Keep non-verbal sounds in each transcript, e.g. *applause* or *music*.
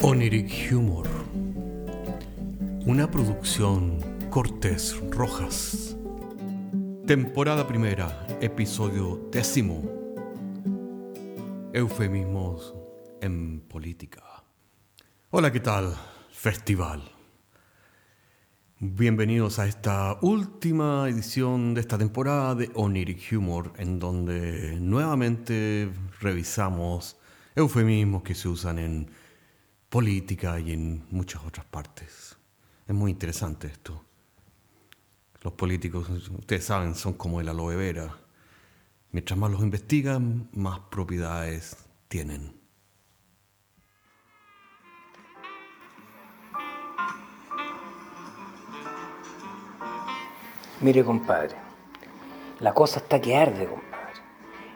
Oniric Humor. Una producción Cortés Rojas. Temporada primera, episodio décimo. Eufemismos en política. Hola, ¿qué tal? Festival. Bienvenidos a esta última edición de esta temporada de Oniric Humor, en donde nuevamente revisamos eufemismos que se usan en política y en muchas otras partes. Es muy interesante esto. Los políticos, ustedes saben, son como el aloe vera. Mientras más los investigan, más propiedades tienen. Mire, compadre, la cosa está que arde, compadre.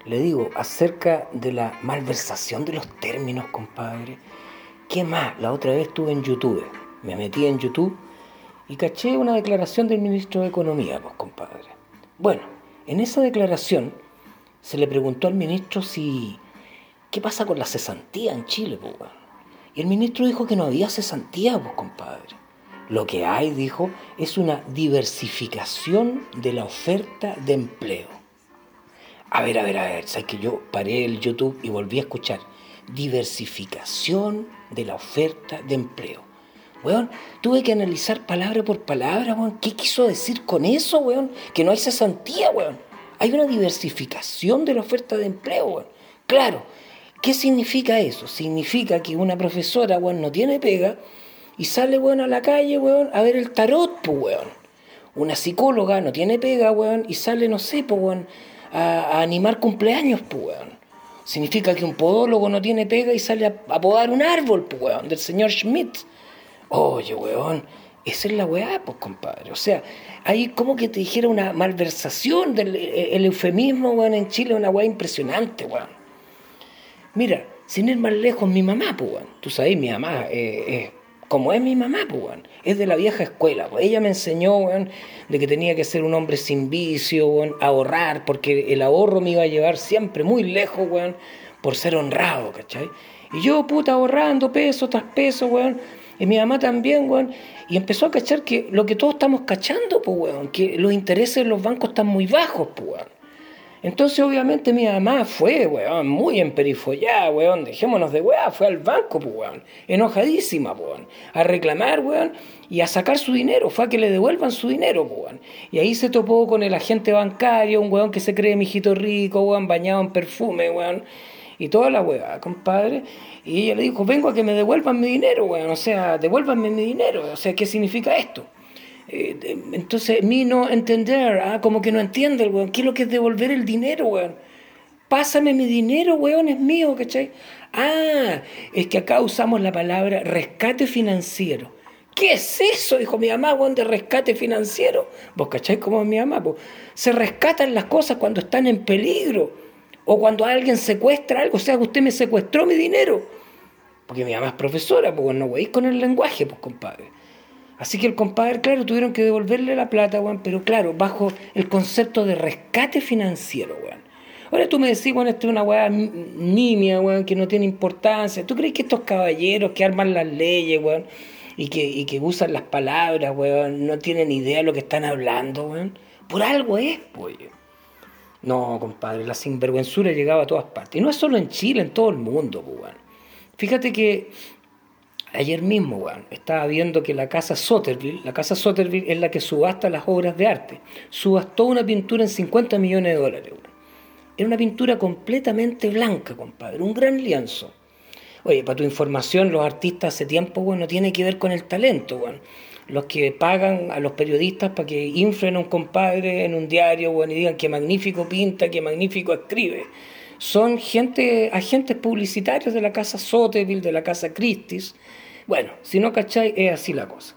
Le digo, acerca de la malversación de los términos, compadre. ¿Qué más? La otra vez estuve en YouTube. Me metí en YouTube y caché una declaración del ministro de Economía, pues, compadre. Bueno, en esa declaración se le preguntó al ministro si. ¿Qué pasa con la cesantía en Chile, pues, weón? Y el ministro dijo que no había cesantía, pues, compadre. Lo que hay, dijo, es una diversificación de la oferta de empleo. A ver, a ver, a ver, sabes que yo paré el YouTube y volví a escuchar. Diversificación de la oferta de empleo. Weón, tuve que analizar palabra por palabra, weón. ¿Qué quiso decir con eso, weón? Que no hay cesantía, weón. Hay una diversificación de la oferta de empleo, weón. Claro, ¿qué significa eso? Significa que una profesora, weón, no tiene pega y sale, weón, a la calle, weón, a ver el tarot, pues, weón. Una psicóloga no tiene pega, weón, y sale, no sé, pues, weón, a, a animar cumpleaños, pues, weón. Significa que un podólogo no tiene pega y sale a, podar un árbol, pues, weón, del señor Schmidt. Oye, weón, esa es la weá, pues, compadre. O sea, hay como que te dijera una malversación del el eufemismo, weón, en Chile, una weá impresionante, weón. Mira, sin ir más lejos, mi mamá, pues, weón. Tú sabes, mi mamá eh, eh, como es mi mamá, pues, weón. Es de la vieja escuela, pues. Ella me enseñó, weón, de que tenía que ser un hombre sin vicio, ahorrar, porque el ahorro me iba a llevar siempre muy lejos, weón, por ser honrado, ¿cachai? Y yo, puta, ahorrando peso tras peso, weón. Y mi mamá también, weón. Y empezó a cachar que lo que todos estamos cachando, pues, weón, que los intereses de los bancos están muy bajos, pues, weón. Entonces, obviamente, mi mamá fue, weón, muy emperifollada, weón, dejémonos de weón, fue al banco, pues, weón, enojadísima, pues, weón, a reclamar, weón, y a sacar su dinero, fue a que le devuelvan su dinero, pues, weón. Y ahí se topó con el agente bancario, un weón que se cree mijito rico, weón, bañado en perfume, weón, y toda la weá, compadre. Y ella le dijo, vengo a que me devuelvan mi dinero, weón, o sea, devuélvanme mi dinero, o sea, ¿qué significa esto? Eh, entonces, mi no entender, ah, como que no entiende el weón, ¿qué es lo que es devolver el dinero, weón? Pásame mi dinero, weón, es mío, ¿cachai? Ah, es que acá usamos la palabra rescate financiero. ¿Qué es eso? Dijo mi mamá, weón, de rescate financiero. ¿Vos cachai cómo es mi mamá? Pues, se rescatan las cosas cuando están en peligro o cuando alguien secuestra algo, o sea, que usted me secuestró mi dinero. Porque mi mamá es profesora, pues no veis con el lenguaje, pues compadre. Así que el compadre, claro, tuvieron que devolverle la plata, weón, pero claro, bajo el concepto de rescate financiero, weón. Ahora tú me decís, weón, esto es una weá nimia, weón, que no tiene importancia. ¿Tú crees que estos caballeros que arman las leyes, weón, y que, y que usan las palabras, weón, no tienen idea de lo que están hablando, weón? Por algo es, pollo. No, compadre, la sinvergüenzura llegaba a todas partes. Y no es solo en Chile, en todo el mundo, pues, weón. Fíjate que ayer mismo, weón, estaba viendo que la casa Soterville, la casa Soterville es la que subasta las obras de arte, subastó una pintura en 50 millones de dólares, weón. Era una pintura completamente blanca, compadre, un gran lienzo. Oye, para tu información, los artistas hace tiempo, weón, no tiene que ver con el talento, weón los que pagan a los periodistas para que inflen a un compadre en un diario bueno, y digan que magnífico pinta, que magnífico escribe. Son gente, agentes publicitarios de la casa Sotheby, de la casa Christie's. Bueno, si no cacháis, es así la cosa.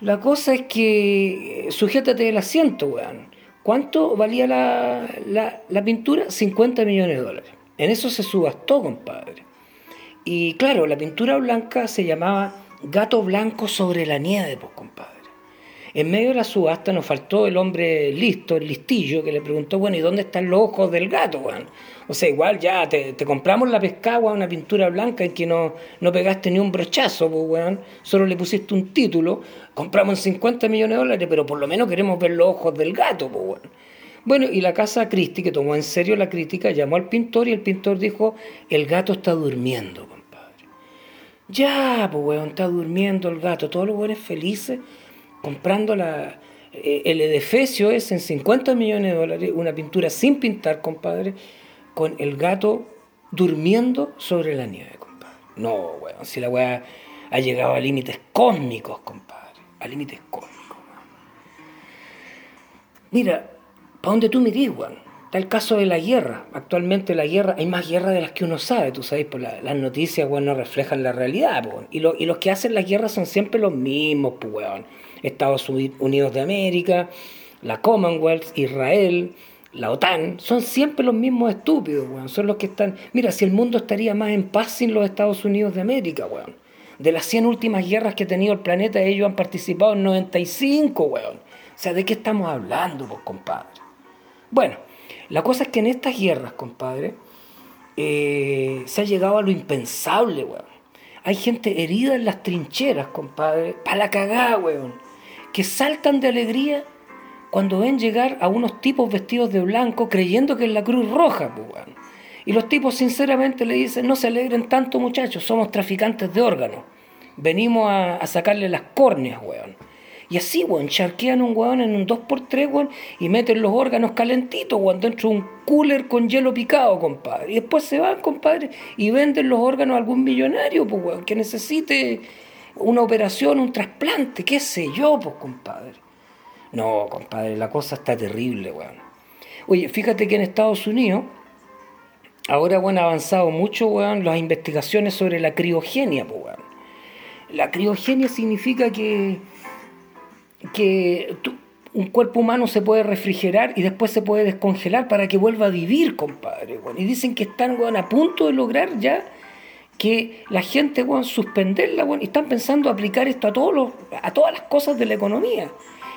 La cosa es que, sujétate del asiento, weón. ¿Cuánto valía la, la, la pintura? 50 millones de dólares. En eso se subastó, compadre. Y claro, la pintura blanca se llamaba Gato blanco sobre la nieve, pues, compadre. En medio de la subasta nos faltó el hombre listo, el listillo, que le preguntó, bueno, ¿y dónde están los ojos del gato, weón? O sea, igual ya te, compramos la pescada, una pintura blanca en que no, no pegaste ni un brochazo, pues, weón. Solo le pusiste un título, compramos en 50 millones de dólares, pero por lo menos queremos ver los ojos del gato, pues, weón. Bueno, y la casa Christie, que tomó en serio la crítica, llamó al pintor y el pintor dijo, el gato está durmiendo, compadre. Ya, pues, weón, está durmiendo el gato. Todos los weones felices comprando la, eh, el edefesio es en 50 millones de dólares, una pintura sin pintar, compadre, con el gato durmiendo sobre la nieve, compadre. No, weón, si la weá ha llegado a límites cósmicos, compadre, a límites cósmicos. Mira, ¿para dónde tú mirís, weón? Está el caso de la guerra. Actualmente la guerra, hay más guerra de las que uno sabe, tú sabes, por las noticias, weón, no reflejan la realidad, weón. Y, y los que hacen las guerras son siempre los mismos, pues, weón. Estados Unidos de América, la Commonwealth, Israel, la OTAN, son siempre los mismos estúpidos, weón. Son los que están. Mira, si el mundo estaría más en paz sin los Estados Unidos de América, weón. De las 100 últimas guerras que ha tenido el planeta, ellos han participado en 95, weón. O sea, ¿de qué estamos hablando, pues, compadre? Bueno, la cosa es que en estas guerras, compadre, eh, se ha llegado a lo impensable, weón. Hay gente herida en las trincheras, compadre, para la cagada, weón que saltan de alegría cuando ven llegar a unos tipos vestidos de blanco creyendo que es la Cruz Roja, pues, Y los tipos sinceramente le dicen, no se alegren tanto muchachos, somos traficantes de órganos. Venimos a, sacarle las córneas, weón. Y así, weón, charquean un weón en un 2x3, weón, y meten los órganos calentitos, weón, dentro de un cooler con hielo picado, compadre. Y después se van, compadre, y venden los órganos a algún millonario, pues, weón, que necesite una operación, un trasplante, qué sé yo, pues, compadre. No, compadre, la cosa está terrible, weón. Oye, fíjate que en Estados Unidos, ahora, bueno, ha avanzado mucho, weón, las investigaciones sobre la criogenia, pues, weón. La criogenia significa que, que un cuerpo humano se puede refrigerar y después se puede descongelar para que vuelva a vivir, compadre. Weón. Y dicen que están a punto de lograr ya que la gente, weón, suspenderla, weón, y están pensando aplicar esto a, todos los, a todas las cosas de la economía.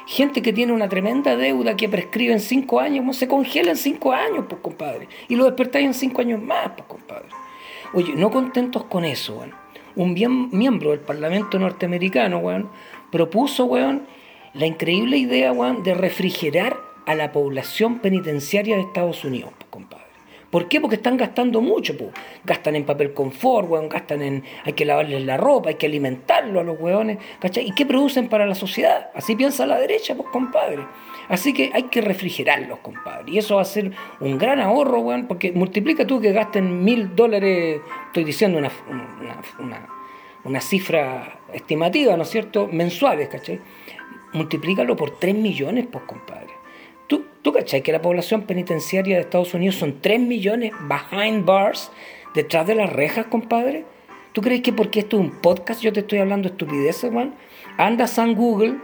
Gente que tiene una tremenda deuda que prescribe en cinco años, se congela en cinco años, pues, compadre. Y lo despertáis en cinco años más, pues, compadre. Oye, no contentos con eso, weón. Un bien, miembro del Parlamento norteamericano, weón, propuso, weón, la increíble idea, weón, de refrigerar a la población penitenciaria de Estados Unidos, pues, compadre. ¿Por qué? Porque están gastando mucho, pues. Gastan en papel confort, weón, gastan en. Hay que lavarles la ropa, hay que alimentarlo a los weones, ¿cachai? ¿Y qué producen para la sociedad? Así piensa la derecha, pues, compadre. Así que hay que refrigerarlos, compadre. Y eso va a ser un gran ahorro, weón, porque multiplica tú que gasten mil dólares, estoy diciendo una, una, una cifra estimativa, ¿no es cierto?, mensuales, ¿cachai? Multiplícalo por 3 millones, pues, compadre. ¿Tú, ¿Tú cachai que la población penitenciaria de Estados Unidos son 3 millones behind bars, detrás de las rejas, compadre? ¿Tú crees que porque esto es un podcast yo te estoy hablando estupideces, man? Anda San Google,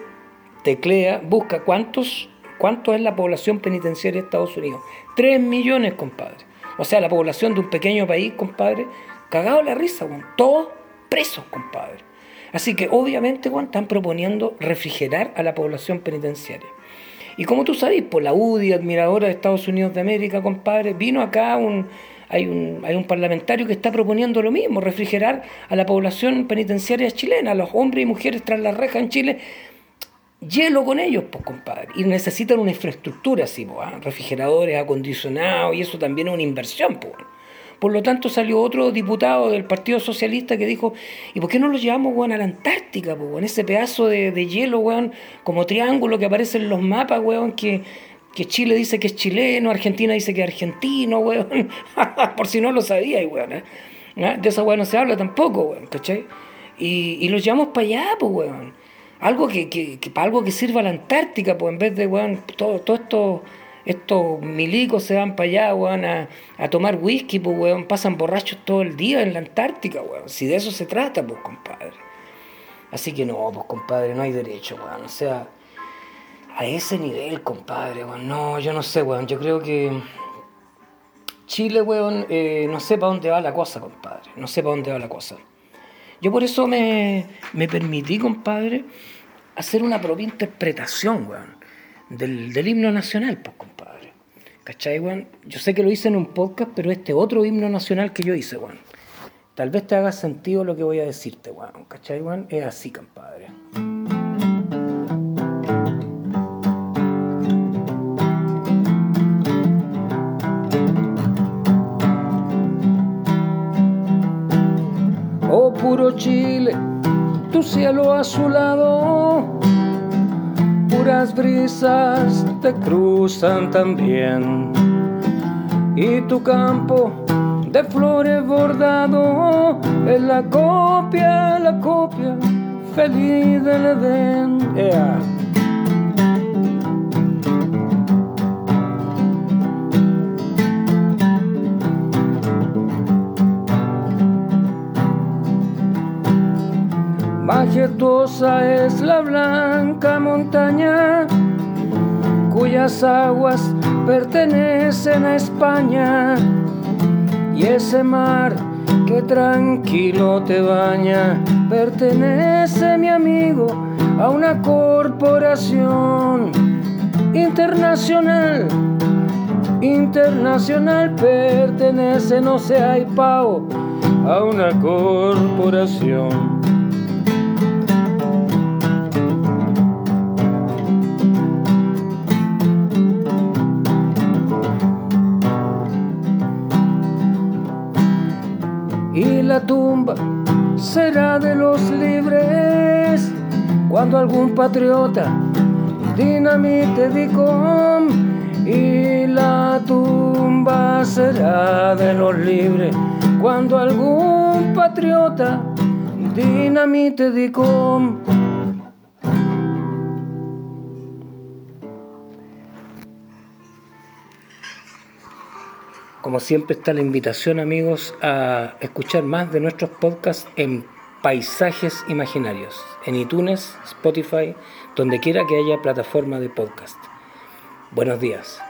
teclea, busca cuántos, cuánto es la población penitenciaria de Estados Unidos. 3 millones, compadre. O sea, la población de un pequeño país, compadre, cagado la risa, man. Todos presos, compadre. Así que obviamente, Juan, están proponiendo refrigerar a la población penitenciaria. Y como tú sabes, por la UDI, admiradora de Estados Unidos de América, compadre, vino acá un, hay un, hay un parlamentario que está proponiendo lo mismo, refrigerar a la población penitenciaria chilena, a los hombres y mujeres tras la reja en Chile, hielo con ellos, pues compadre. Y necesitan una infraestructura así, pues, refrigeradores acondicionados, y eso también es una inversión, pues. Por lo tanto, salió otro diputado del Partido Socialista que dijo, ¿y por qué no lo llevamos, weón, a la Antártica, en ese pedazo de, hielo, weón, como triángulo que aparece en los mapas, weón, que, que Chile dice que es chileno, Argentina dice que es argentino, *laughs* weón, por si no lo sabía, weón, ¿eh? ¿Ah? De esa weón no se habla tampoco, weón, ¿cachai? Y, y los llevamos para allá, pues, weón. Algo que, que, que, para algo que sirva a la Antártica, pues, en vez de, weón, todo, todo esto estos milicos se van para allá, weón, a, tomar whisky, pues, weón, pasan borrachos todo el día en la Antártica, weón. Si de eso se trata, pues, compadre. Así que no, pues, compadre, no hay derecho, weón. O sea, a ese nivel, compadre, weón. No, yo no sé, weón. Yo creo que Chile, weón, eh, no sé para dónde va la cosa, compadre. No sé para dónde va la cosa. Yo por eso me, me permití, compadre, hacer una propia interpretación, weón, del, del himno nacional, pues, compadre. ¿Cachai, weón? Yo sé que lo hice en un podcast, pero este otro himno nacional que yo hice, weón. Tal vez te haga sentido lo que voy a decirte, weón. ¿Cachai, weón? Es así, compadre. Oh puro Chile, tu cielo azulado, puras brisas te cruzan también. Y tu campo de flores bordado es la copia, la copia feliz del Edén. Ea. Majestuosa es la blanca montaña cuyas aguas pertenecen a España. Y ese mar que tranquilo te baña pertenece mi amigo a una corporación internacional. Internacional pertenece no sé hay pao a una corporación tumba será de los libres. Cuando algún patriota dinamite dicom y la tumba será de los libres. Cuando algún patriota dinamite dicom Como siempre está la invitación, amigos, a escuchar más de nuestros podcasts en Paisajes Imaginarios, en iTunes, Spotify, donde quiera que haya plataforma de podcast. Buenos días.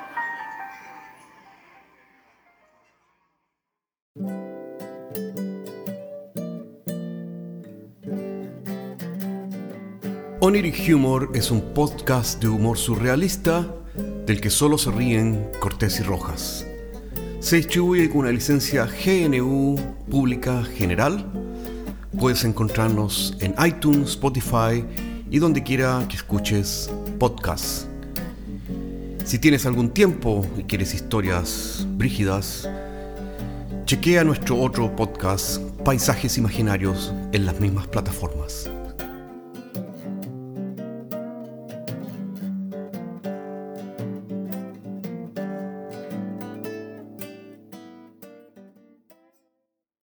Oniric Humor es un podcast de humor surrealista del que solo se ríen Cortés y Rojas. Se distribuye con una licencia GNU Pública General. Puedes encontrarnos en iTunes, Spotify y donde quiera que escuches podcasts. Si tienes algún tiempo y quieres historias brígidas, chequea nuestro otro podcast, Paisajes Imaginarios, en las mismas plataformas.